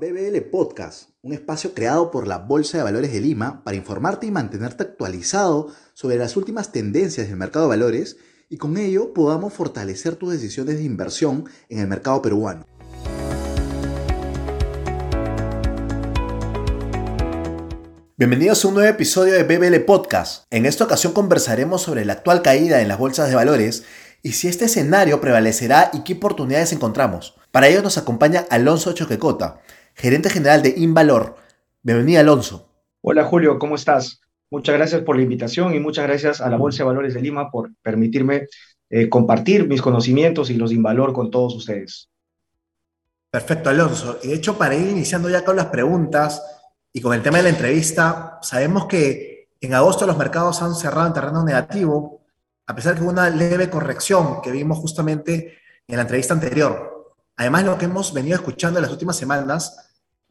BBL Podcast, un espacio creado por la Bolsa de Valores de Lima para informarte y mantenerte actualizado sobre las últimas tendencias del mercado de valores y con ello podamos fortalecer tus decisiones de inversión en el mercado peruano. Bienvenidos a un nuevo episodio de BBL Podcast. En esta ocasión conversaremos sobre la actual caída en las bolsas de valores y si este escenario prevalecerá y qué oportunidades encontramos. Para ello nos acompaña Alonso Choquecota, gerente general de Invalor. Bienvenido, Alonso. Hola, Julio, ¿cómo estás? Muchas gracias por la invitación y muchas gracias a la Bolsa de Valores de Lima por permitirme eh, compartir mis conocimientos y los de Invalor con todos ustedes. Perfecto, Alonso. Y de hecho, para ir iniciando ya con las preguntas y con el tema de la entrevista, sabemos que en agosto los mercados han cerrado en terreno negativo, a pesar de que hubo una leve corrección que vimos justamente en la entrevista anterior. Además, lo que hemos venido escuchando en las últimas semanas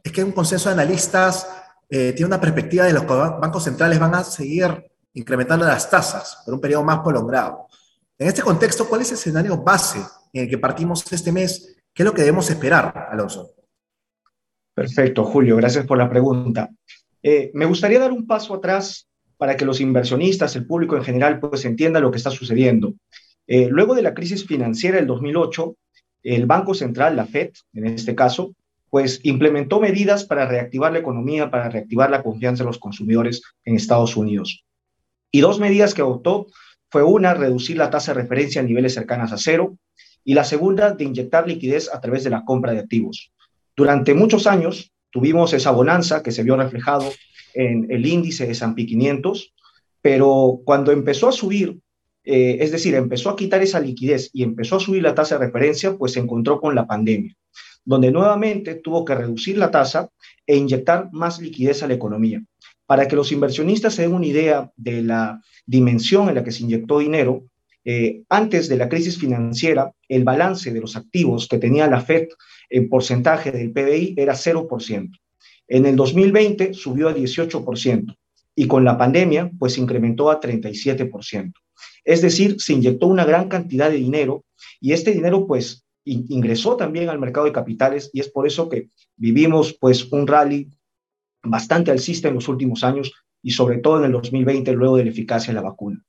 es que un consenso de analistas eh, tiene una perspectiva de los bancos centrales van a seguir incrementando las tasas por un periodo más prolongado. En este contexto, ¿cuál es el escenario base en el que partimos este mes? ¿Qué es lo que debemos esperar, Alonso? Perfecto, Julio, gracias por la pregunta. Eh, me gustaría dar un paso atrás para que los inversionistas, el público en general, pues entienda lo que está sucediendo. Eh, luego de la crisis financiera del 2008, el Banco Central, la Fed, en este caso, pues implementó medidas para reactivar la economía, para reactivar la confianza de los consumidores en Estados Unidos. Y dos medidas que adoptó fue una, reducir la tasa de referencia a niveles cercanas a cero, y la segunda, de inyectar liquidez a través de la compra de activos. Durante muchos años tuvimos esa bonanza que se vio reflejado en el índice de S&P 500, pero cuando empezó a subir eh, es decir, empezó a quitar esa liquidez y empezó a subir la tasa de referencia, pues se encontró con la pandemia, donde nuevamente tuvo que reducir la tasa e inyectar más liquidez a la economía. Para que los inversionistas se den una idea de la dimensión en la que se inyectó dinero, eh, antes de la crisis financiera, el balance de los activos que tenía la Fed en porcentaje del PBI era 0%. En el 2020 subió a 18% y con la pandemia, pues incrementó a 37%. Es decir, se inyectó una gran cantidad de dinero y este dinero pues ingresó también al mercado de capitales y es por eso que vivimos pues un rally bastante alcista en los últimos años y sobre todo en el 2020 luego de la eficacia de la vacuna.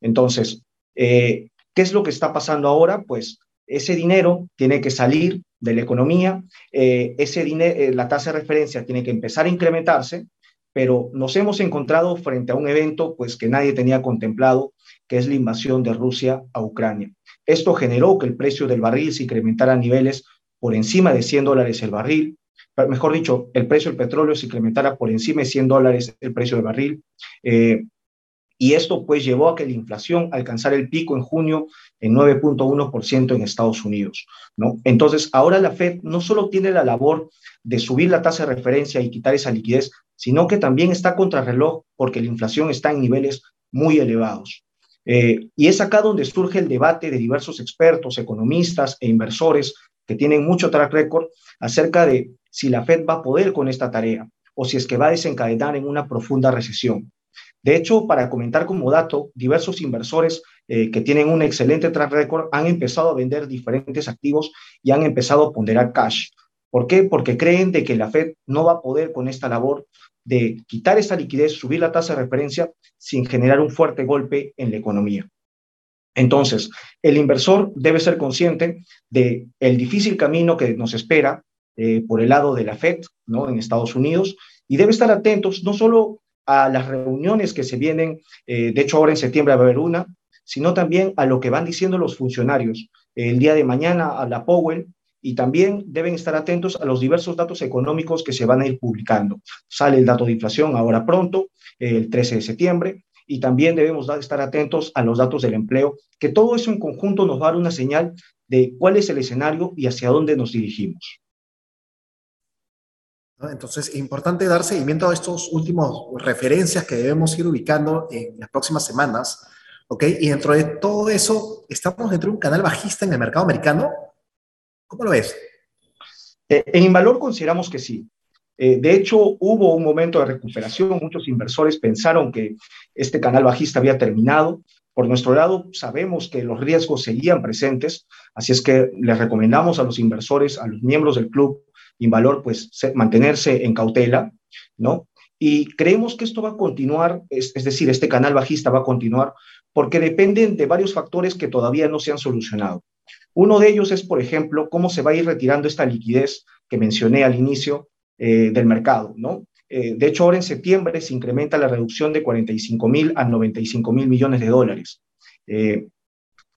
Entonces, eh, ¿qué es lo que está pasando ahora? Pues ese dinero tiene que salir de la economía, eh, ese dinero, eh, la tasa de referencia tiene que empezar a incrementarse, pero nos hemos encontrado frente a un evento pues que nadie tenía contemplado que es la invasión de Rusia a Ucrania. Esto generó que el precio del barril se incrementara a niveles por encima de 100 dólares el barril, mejor dicho, el precio del petróleo se incrementara por encima de 100 dólares el precio del barril. Eh, y esto pues llevó a que la inflación alcanzara el pico en junio en 9.1% en Estados Unidos, ¿no? Entonces, ahora la Fed no solo tiene la labor de subir la tasa de referencia y quitar esa liquidez, sino que también está contrarreloj porque la inflación está en niveles muy elevados. Eh, y es acá donde surge el debate de diversos expertos, economistas e inversores que tienen mucho track record acerca de si la Fed va a poder con esta tarea o si es que va a desencadenar en una profunda recesión. De hecho, para comentar como dato, diversos inversores eh, que tienen un excelente track record han empezado a vender diferentes activos y han empezado a ponderar cash. ¿Por qué? Porque creen de que la Fed no va a poder con esta labor de quitar esa liquidez, subir la tasa de referencia sin generar un fuerte golpe en la economía. Entonces, el inversor debe ser consciente de el difícil camino que nos espera eh, por el lado de la Fed, ¿no? En Estados Unidos, y debe estar atentos no solo a las reuniones que se vienen, eh, de hecho ahora en septiembre va a haber una, sino también a lo que van diciendo los funcionarios. El día de mañana a la Powell y también deben estar atentos a los diversos datos económicos que se van a ir publicando. Sale el dato de inflación ahora pronto, el 13 de septiembre, y también debemos estar atentos a los datos del empleo, que todo eso en conjunto nos va a dar una señal de cuál es el escenario y hacia dónde nos dirigimos. Entonces, es importante dar seguimiento a estos últimos referencias que debemos ir ubicando en las próximas semanas, ¿ok? Y dentro de todo eso, ¿estamos dentro de un canal bajista en el mercado americano? ¿Cómo lo ves? Eh, en Invalor consideramos que sí. Eh, de hecho, hubo un momento de recuperación. Muchos inversores pensaron que este canal bajista había terminado. Por nuestro lado, sabemos que los riesgos seguían presentes, así es que les recomendamos a los inversores, a los miembros del club Invalor pues mantenerse en cautela, ¿no? Y creemos que esto va a continuar, es, decir, este canal bajista va a continuar porque dependen de varios factores que todavía no se han solucionado. Uno de ellos es, por ejemplo, cómo se va a ir retirando esta liquidez que mencioné al inicio eh, del mercado. Eh, de hecho, ahora en septiembre se incrementa la reducción de 45 mil a 95 mil millones de dólares. Eh,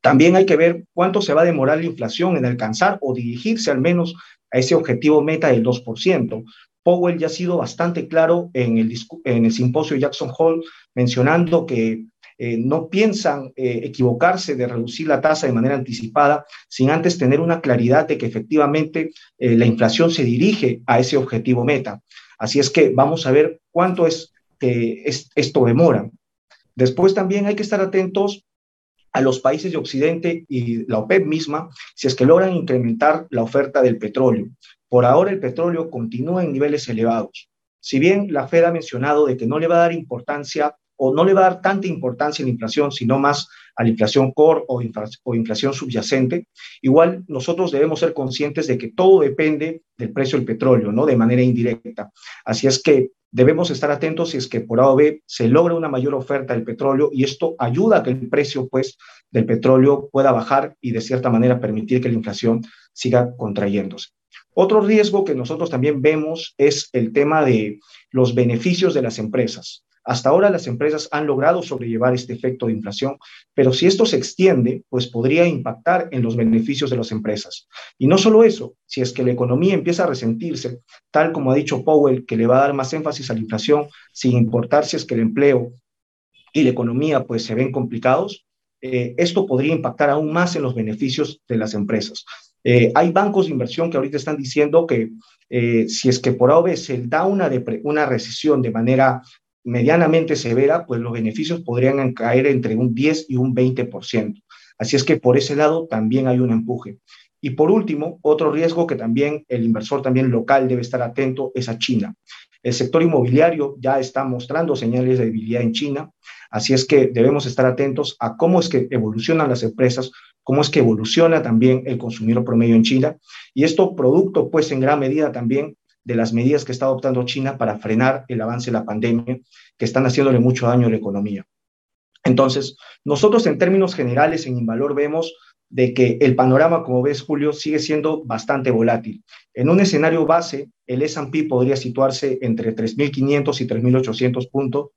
también hay que ver cuánto se va a demorar la inflación en alcanzar o dirigirse al menos a ese objetivo meta del 2%, Powell ya ha sido bastante claro en el, en el simposio Jackson Hole, mencionando que eh, no piensan eh, equivocarse de reducir la tasa de manera anticipada sin antes tener una claridad de que efectivamente eh, la inflación se dirige a ese objetivo meta. Así es que vamos a ver cuánto es que esto demora. Después también hay que estar atentos a los países de Occidente y la OPEP misma si es que logran incrementar la oferta del petróleo. Por ahora el petróleo continúa en niveles elevados. Si bien la Fed ha mencionado de que no le va a dar importancia o no le va a dar tanta importancia a la inflación, sino más a la inflación core o, inflación subyacente, igual nosotros debemos ser conscientes de que todo depende del precio del petróleo, ¿no? De manera indirecta. Así es que debemos estar atentos si es que por A o B se logra una mayor oferta del petróleo y esto ayuda a que el precio, pues, del petróleo pueda bajar y de cierta manera permitir que la inflación siga contrayéndose. Otro riesgo que nosotros también vemos es el tema de los beneficios de las empresas. Hasta ahora las empresas han logrado sobrellevar este efecto de inflación, pero si esto se extiende, pues podría impactar en los beneficios de las empresas. Y no solo eso, si es que la economía empieza a resentirse, tal como ha dicho Powell, que le va a dar más énfasis a la inflación, sin importar si es que el empleo y la economía pues se ven complicados, eh, esto podría impactar aún más en los beneficios de las empresas. Eh, hay bancos de inversión que ahorita están diciendo que eh, si es que por AOB se da una, una recesión de manera medianamente severa, pues los beneficios podrían caer entre un 10 y un 20%. Así es que por ese lado también hay un empuje. Y por último, otro riesgo que también el inversor también local debe estar atento es a China. El sector inmobiliario ya está mostrando señales de debilidad en China, así es que debemos estar atentos a cómo es que evolucionan las empresas, cómo es que evoluciona también el consumidor promedio en China, y esto producto pues en gran medida también de las medidas que está adoptando China para frenar el avance de la pandemia, que están haciéndole mucho daño a la economía. Entonces, nosotros en términos generales en Invalor vemos de que el panorama, como ves, Julio, sigue siendo bastante volátil. En un escenario base, el S&P podría situarse entre 3.500 y 3.800 puntos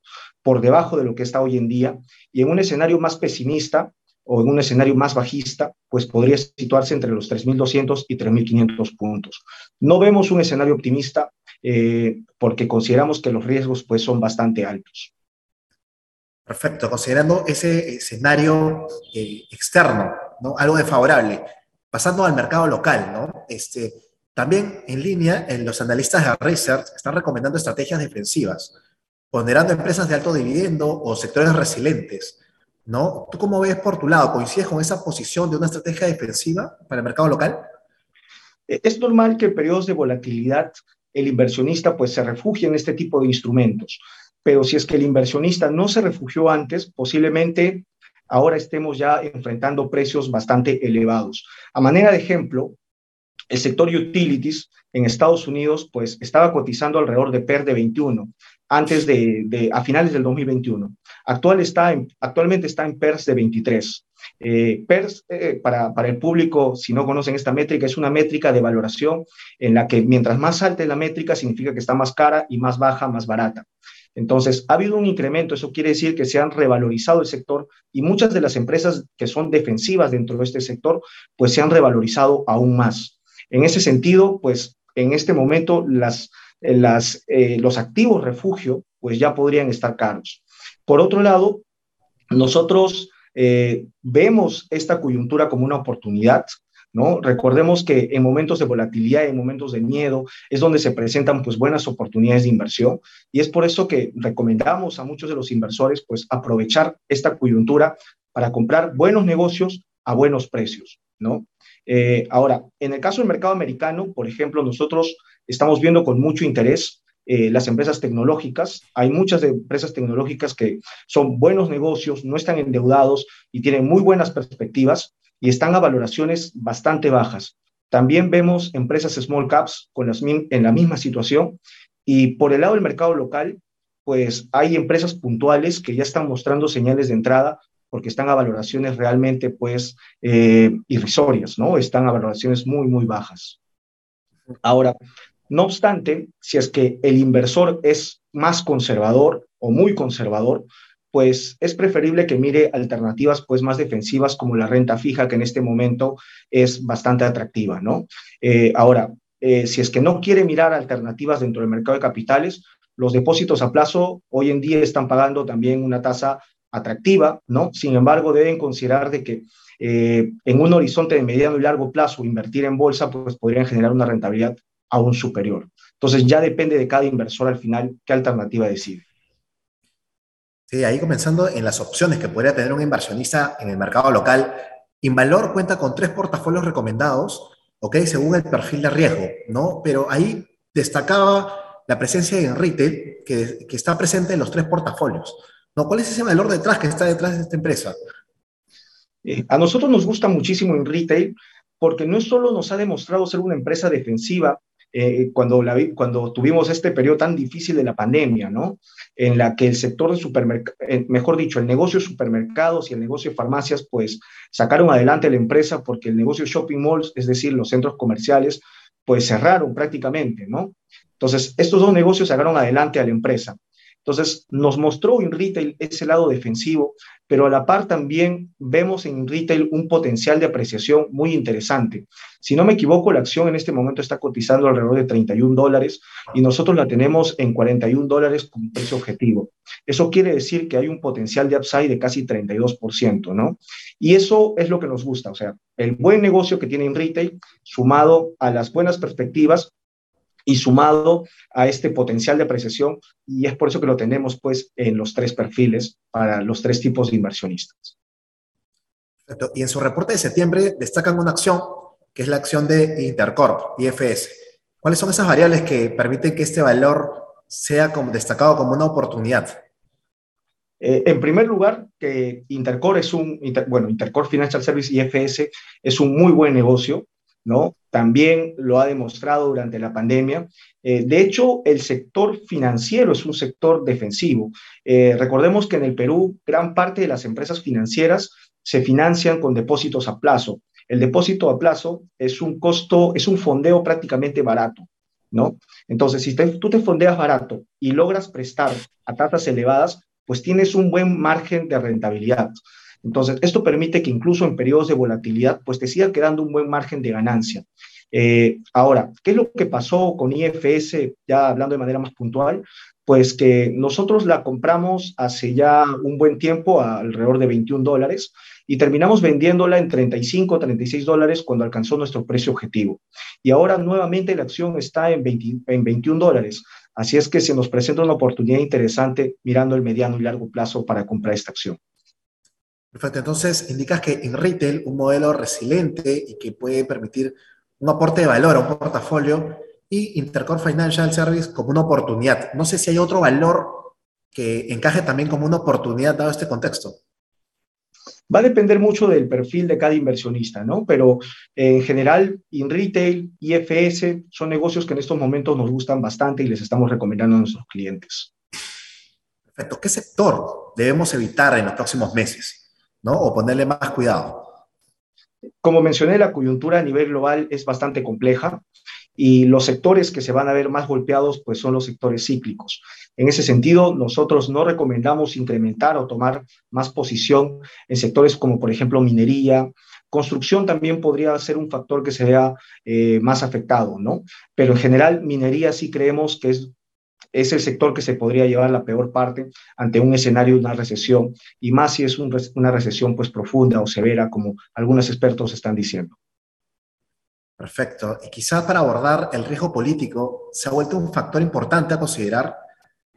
por debajo de lo que está hoy en día, y en un escenario más pesimista o en un escenario más bajista, pues podría situarse entre los 3.200 y 3.500 puntos. No vemos un escenario optimista eh, porque consideramos que los riesgos pues son bastante altos. Perfecto, considerando ese escenario eh, externo, ¿no? algo desfavorable. Pasando al mercado local, ¿no? Este, también en línea, en los analistas de Research están recomendando estrategias defensivas, ponderando empresas de alto dividendo o sectores resilientes. ¿No? ¿Tú cómo ves por tu lado? ¿Coincides con esa posición de una estrategia defensiva para el mercado local? Eh, es normal que en periodos de volatilidad el inversionista pues se refugie en este tipo de instrumentos pero si es que el inversionista no se refugió antes, posiblemente ahora estemos ya enfrentando precios bastante elevados. A manera de ejemplo, el sector utilities en Estados Unidos pues estaba cotizando alrededor de PER de 21 antes de, a finales del 2021. Actual está actualmente está en PERS de 23. Eh, PERS, eh, para, para, el público, si no conocen esta métrica, es una métrica de valoración en la que mientras más alta es la métrica, significa que está más cara y más baja, más barata. Entonces, ha habido un incremento, eso quiere decir que se han revalorizado el sector y muchas de las empresas que son defensivas dentro de este sector, pues se han revalorizado aún más. En ese sentido, pues en este momento las, eh, los activos refugio, pues ya podrían estar caros. Por otro lado, nosotros eh, vemos esta coyuntura como una oportunidad. ¿no? Recordemos que en momentos de volatilidad, en momentos de miedo, es donde se presentan pues buenas oportunidades de inversión y es por eso que recomendamos a muchos de los inversores pues aprovechar esta coyuntura para comprar buenos negocios a buenos precios, ¿no? Eh, ahora, en el caso del mercado americano, por ejemplo, nosotros estamos viendo con mucho interés eh, las empresas tecnológicas. Hay muchas empresas tecnológicas que son buenos negocios, no están endeudados y tienen muy buenas perspectivas y están a valoraciones bastante bajas. También vemos empresas small caps con las, en la misma situación. Y por el lado del mercado local, pues hay empresas puntuales que ya están mostrando señales de entrada porque están a valoraciones realmente pues eh, irrisorias, ¿no? Están a valoraciones muy, muy bajas. Ahora, no obstante, si es que el inversor es más conservador o muy conservador, pues es preferible que mire alternativas pues más defensivas como la renta fija, que en este momento es bastante atractiva, ¿no? Eh, ahora, eh, si es que no quiere mirar alternativas dentro del mercado de capitales, los depósitos a plazo hoy en día están pagando también una tasa atractiva, ¿no? Sin embargo, deben considerar de que eh, en un horizonte de mediano y largo plazo invertir en bolsa pues podrían generar una rentabilidad aún superior. Entonces ya depende de cada inversor al final qué alternativa decide. Sí, ahí comenzando en las opciones que podría tener un inversionista en el mercado local, Invalor cuenta con tres portafolios recomendados, ¿ok? Según el perfil de riesgo, ¿no? Pero ahí destacaba la presencia en retail que, que está presente en los tres portafolios. ¿Cuál es ese valor detrás que está detrás de esta empresa? Eh, a nosotros nos gusta muchísimo en retail porque no solo nos ha demostrado ser una empresa defensiva, eh, cuando, cuando tuvimos este periodo tan difícil de la pandemia, ¿no? En la que el sector de supermercados, eh, mejor dicho, el negocio de supermercados y el negocio de farmacias, pues sacaron adelante la empresa porque el negocio de shopping malls, es decir, los centros comerciales, pues cerraron prácticamente, ¿no? Entonces, estos dos negocios sacaron adelante a la empresa. Entonces, nos mostró en retail ese lado defensivo, pero a la par también vemos en retail un potencial de apreciación muy interesante. Si no me equivoco, la acción en este momento está cotizando alrededor de 31 dólares y nosotros la tenemos en 41 dólares como precio objetivo. Eso quiere decir que hay un potencial de upside de casi 32%, ¿no? Y eso es lo que nos gusta, o sea, el buen negocio que tiene en retail sumado a las buenas perspectivas y sumado a este potencial de apreciación, y es por eso que lo tenemos pues en los tres perfiles para los tres tipos de inversionistas. Y en su reporte de septiembre destacan una acción, que es la acción de Intercorp, IFS. ¿Cuáles son esas variables que permiten que este valor sea como destacado como una oportunidad? Eh, en primer lugar, que Intercorp es un, bueno, Intercorp Financial Service IFS es un muy buen negocio, ¿no? También lo ha demostrado durante la pandemia. Eh, de hecho, el sector financiero es un sector defensivo. Eh, recordemos que en el Perú gran parte de las empresas financieras se financian con depósitos a plazo. El depósito a plazo es un costo, es un fondeo prácticamente barato, ¿no? Entonces, si tú te fondeas barato y logras prestar a tasas elevadas, pues tienes un buen margen de rentabilidad. Entonces, esto permite que incluso en periodos de volatilidad, pues te siga quedando un buen margen de ganancia. Eh, ahora, ¿qué es lo que pasó con IFS, ya hablando de manera más puntual? Pues que nosotros la compramos hace ya un buen tiempo, alrededor de 21 dólares, y terminamos vendiéndola en 35, 36 dólares cuando alcanzó nuestro precio objetivo. Y ahora nuevamente la acción está en, en 21 dólares. Así es que se nos presenta una oportunidad interesante mirando el mediano y largo plazo para comprar esta acción. Perfecto, entonces indicas que en retail un modelo resiliente y que puede permitir un aporte de valor a un portafolio y Intercore Financial Service como una oportunidad. No sé si hay otro valor que encaje también como una oportunidad dado este contexto. Va a depender mucho del perfil de cada inversionista, ¿no? Pero en general, en retail, IFS son negocios que en estos momentos nos gustan bastante y les estamos recomendando a nuestros clientes. Perfecto. ¿Qué sector debemos evitar en los próximos meses? ¿No? O ponerle más cuidado. Como mencioné, la coyuntura a nivel global es bastante compleja y los sectores que se van a ver más golpeados pues son los sectores cíclicos. En ese sentido, nosotros no recomendamos incrementar o tomar más posición en sectores como por ejemplo minería, construcción también podría ser un factor que se vea eh, más afectado, ¿no? Pero en general, minería sí creemos que es es el sector que se podría llevar la peor parte ante un escenario de una recesión, y más si es una recesión pues profunda o severa, como algunos expertos están diciendo. Perfecto. Y quizás para abordar el riesgo político se ha vuelto un factor importante a considerar.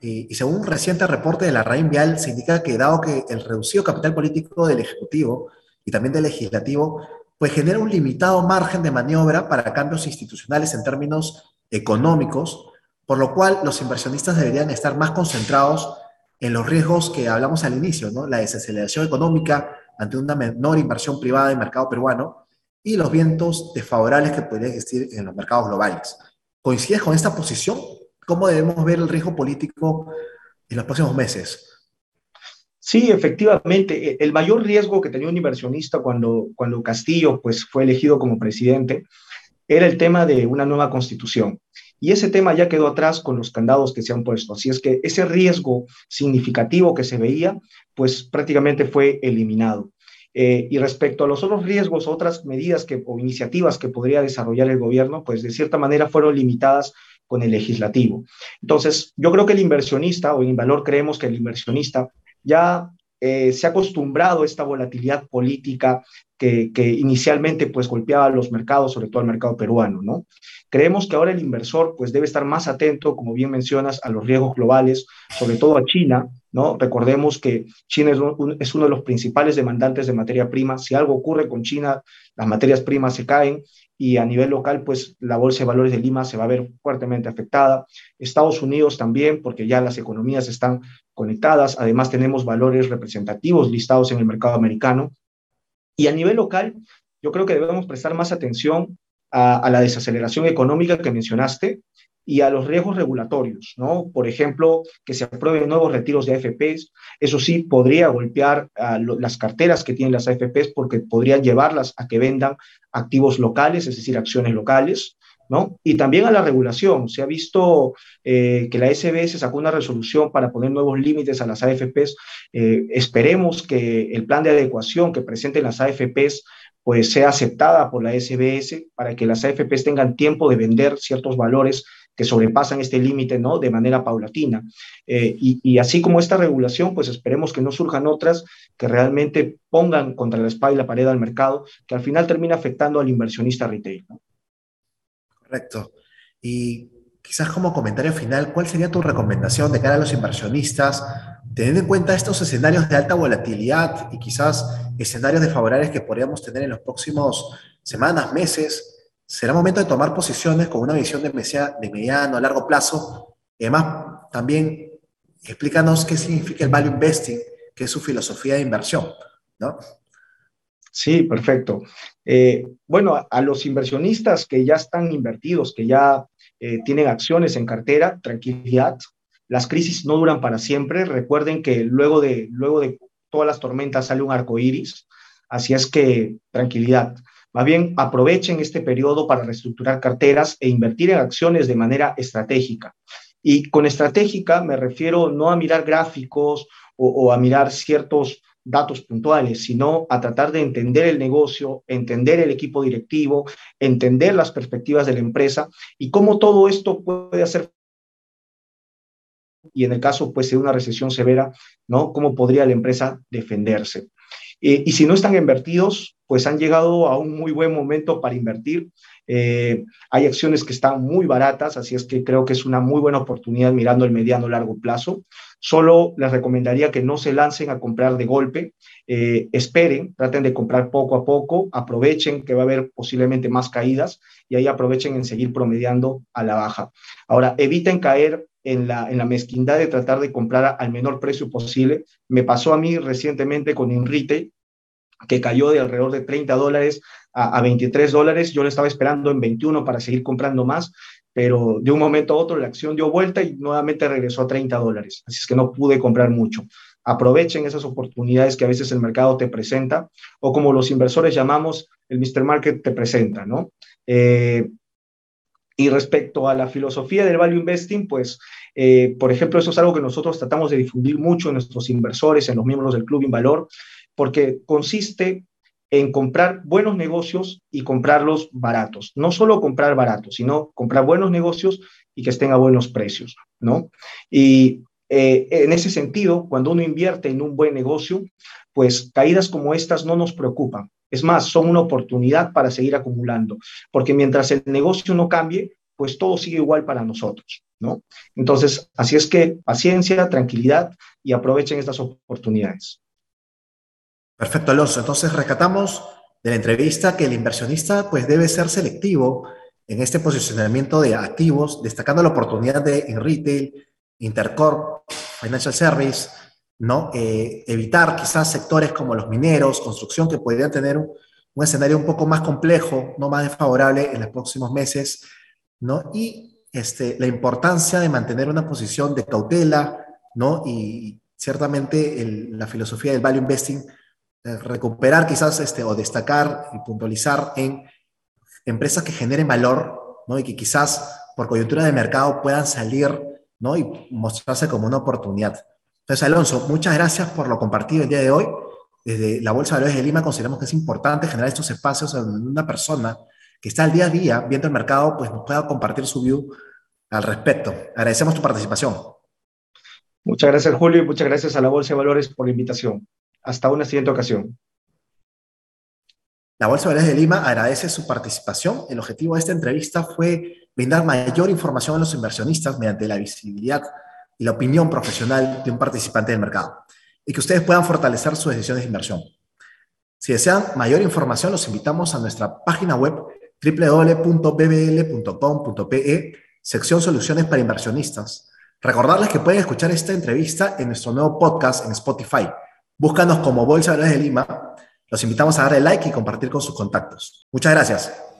Y, según un reciente reporte de la RAIN Vial, se indica que dado que el reducido capital político del Ejecutivo y también del Legislativo, pues genera un limitado margen de maniobra para cambios institucionales en términos económicos, por lo cual los inversionistas deberían estar más concentrados en los riesgos que hablamos al inicio, ¿no? La desaceleración económica ante una menor inversión privada en el mercado peruano y los vientos desfavorables que podrían existir en los mercados globales. ¿Coincides con esta posición? ¿Cómo debemos ver el riesgo político en los próximos meses? Sí, efectivamente. E, el mayor riesgo que tenía un inversionista cuando, cuando Castillo pues, fue elegido como presidente era el tema de una nueva constitución. Y ese tema ya quedó atrás con los candados que se han puesto. Así es que ese riesgo significativo que se veía, pues prácticamente fue eliminado. Eh, y respecto a los otros riesgos, otras medidas que, o iniciativas que podría desarrollar el gobierno, pues de cierta manera fueron limitadas con el legislativo. Entonces, yo creo que el inversionista, o en Valor creemos que el inversionista ya eh, se ha acostumbrado a esta volatilidad política que, inicialmente pues golpeaba los mercados, sobre todo al mercado peruano, ¿no? Creemos que ahora el inversor pues debe estar más atento, como bien mencionas, a los riesgos globales, sobre todo a China, ¿no? Recordemos que China es, es uno de los principales demandantes de materia prima. Si algo ocurre con China, las materias primas se caen y a nivel local, pues la Bolsa de Valores de Lima se va a ver fuertemente afectada. Estados Unidos también, porque ya las economías están conectadas. Además, tenemos valores representativos listados en el mercado americano. Y a nivel local, yo creo que debemos prestar más atención a, a la desaceleración económica que mencionaste y a los riesgos regulatorios, ¿no? Por ejemplo, que se aprueben nuevos retiros de AFPs, eso sí podría golpear las carteras que tienen las AFPs porque podrían llevarlas a que vendan activos locales, es decir, acciones locales, ¿no? Y también a la regulación. Se ha visto eh, que la SBS sacó una resolución para poner nuevos límites a las AFPs. Eh, esperemos que el plan de adecuación que presenten las AFPs pues sea aceptada por la SBS para que las AFPs tengan tiempo de vender ciertos valores que sobrepasan este límite, ¿no? De manera paulatina. Eh, y, así como esta regulación, pues esperemos que no surjan otras que realmente pongan contra la espalda y la pared al mercado, que al final termina afectando al inversionista retail, Correcto. Y quizás como comentario final, ¿cuál sería tu recomendación de cara a los inversionistas, teniendo en cuenta estos escenarios de alta volatilidad y quizás escenarios desfavorables que podríamos tener en los próximos semanas, meses? Será momento de tomar posiciones con una visión de, de mediano a largo plazo. Y además, también explícanos qué significa el value investing, que es su filosofía de inversión, ¿no? Sí, perfecto. Eh, bueno, a, los inversionistas que ya están invertidos, que ya eh, tienen acciones en cartera, tranquilidad. Las crisis no duran para siempre. Recuerden que luego de, luego de todas las tormentas sale un arco iris. Así es que tranquilidad. Más bien, aprovechen este periodo para reestructurar carteras e invertir en acciones de manera estratégica. Y con estratégica me refiero no a mirar gráficos o, a mirar ciertos datos puntuales, sino a tratar de entender el negocio, entender el equipo directivo, entender las perspectivas de la empresa y cómo todo esto puede hacer y en el caso pues de una recesión severa, ¿no? ¿Cómo podría la empresa defenderse? Eh, y si no están invertidos, pues han llegado a un muy buen momento para invertir. Eh, hay acciones que están muy baratas, así es que creo que es una muy buena oportunidad mirando el mediano largo plazo. Solo les recomendaría que no se lancen a comprar de golpe, eh, esperen, traten de comprar poco a poco, aprovechen que va a haber posiblemente más caídas y ahí aprovechen en seguir promediando a la baja. Ahora, eviten caer en la, en la mezquindad de tratar de comprar al menor precio posible. Me pasó a mí recientemente con Inrite, que cayó de alrededor de 30 dólares a, 23 dólares. Yo lo estaba esperando en 21 para seguir comprando más, pero de un momento a otro la acción dio vuelta y nuevamente regresó a 30 dólares. Así es que no pude comprar mucho. Aprovechen esas oportunidades que a veces el mercado te presenta o como los inversores llamamos, el Mr. Market te presenta, ¿no? Eh, y respecto a la filosofía del value investing, pues, eh, por ejemplo, eso es algo que nosotros tratamos de difundir mucho en nuestros inversores, en los miembros del Club Invalor, porque consiste en comprar buenos negocios y comprarlos baratos. No solo comprar baratos, sino comprar buenos negocios y que estén a buenos precios, ¿no? Y eh, en ese sentido, cuando uno invierte en un buen negocio, pues caídas como estas no nos preocupan. Es más, son una oportunidad para seguir acumulando, porque mientras el negocio no cambie, pues todo sigue igual para nosotros, ¿no? Entonces, así es que paciencia, tranquilidad y aprovechen estas oportunidades. Perfecto, Alonso. Entonces, rescatamos de la entrevista que el inversionista pues debe ser selectivo en este posicionamiento de activos, destacando la oportunidad de en retail, Intercorp, Financial Service, ¿no? Eh, evitar quizás sectores como los mineros, construcción, que podrían tener un escenario un poco más complejo, no más desfavorable en los próximos meses, ¿no? Y este, la importancia de mantener una posición de cautela, ¿no? Y ciertamente la filosofía del value investing, recuperar quizás este, o destacar y puntualizar en empresas que generen valor, ¿no? Y que quizás por coyuntura de mercado puedan salir, ¿no? Y mostrarse como una oportunidad. Entonces, Alonso, muchas gracias por lo compartido el día de hoy desde la Bolsa de Valores de Lima consideramos que es importante generar estos espacios donde una persona que está al día a día viendo el mercado, pues nos pueda compartir su view al respecto. Agradecemos tu participación. Muchas gracias, Julio, y muchas gracias a la Bolsa de Valores por la invitación. Hasta una siguiente ocasión. La Bolsa de Valores de Lima agradece su participación. El objetivo de esta entrevista fue brindar mayor información a los inversionistas mediante la visibilidad la opinión profesional de un participante del mercado y que ustedes puedan fortalecer sus decisiones de inversión. Si desean mayor información, los invitamos a nuestra página web www.bbl.com.pe, sección Soluciones para Inversionistas. Recordarles que pueden escuchar esta entrevista en nuestro nuevo podcast en Spotify. Búscanos como Bolsa de Lima. Los invitamos a darle like y compartir con sus contactos. Muchas gracias.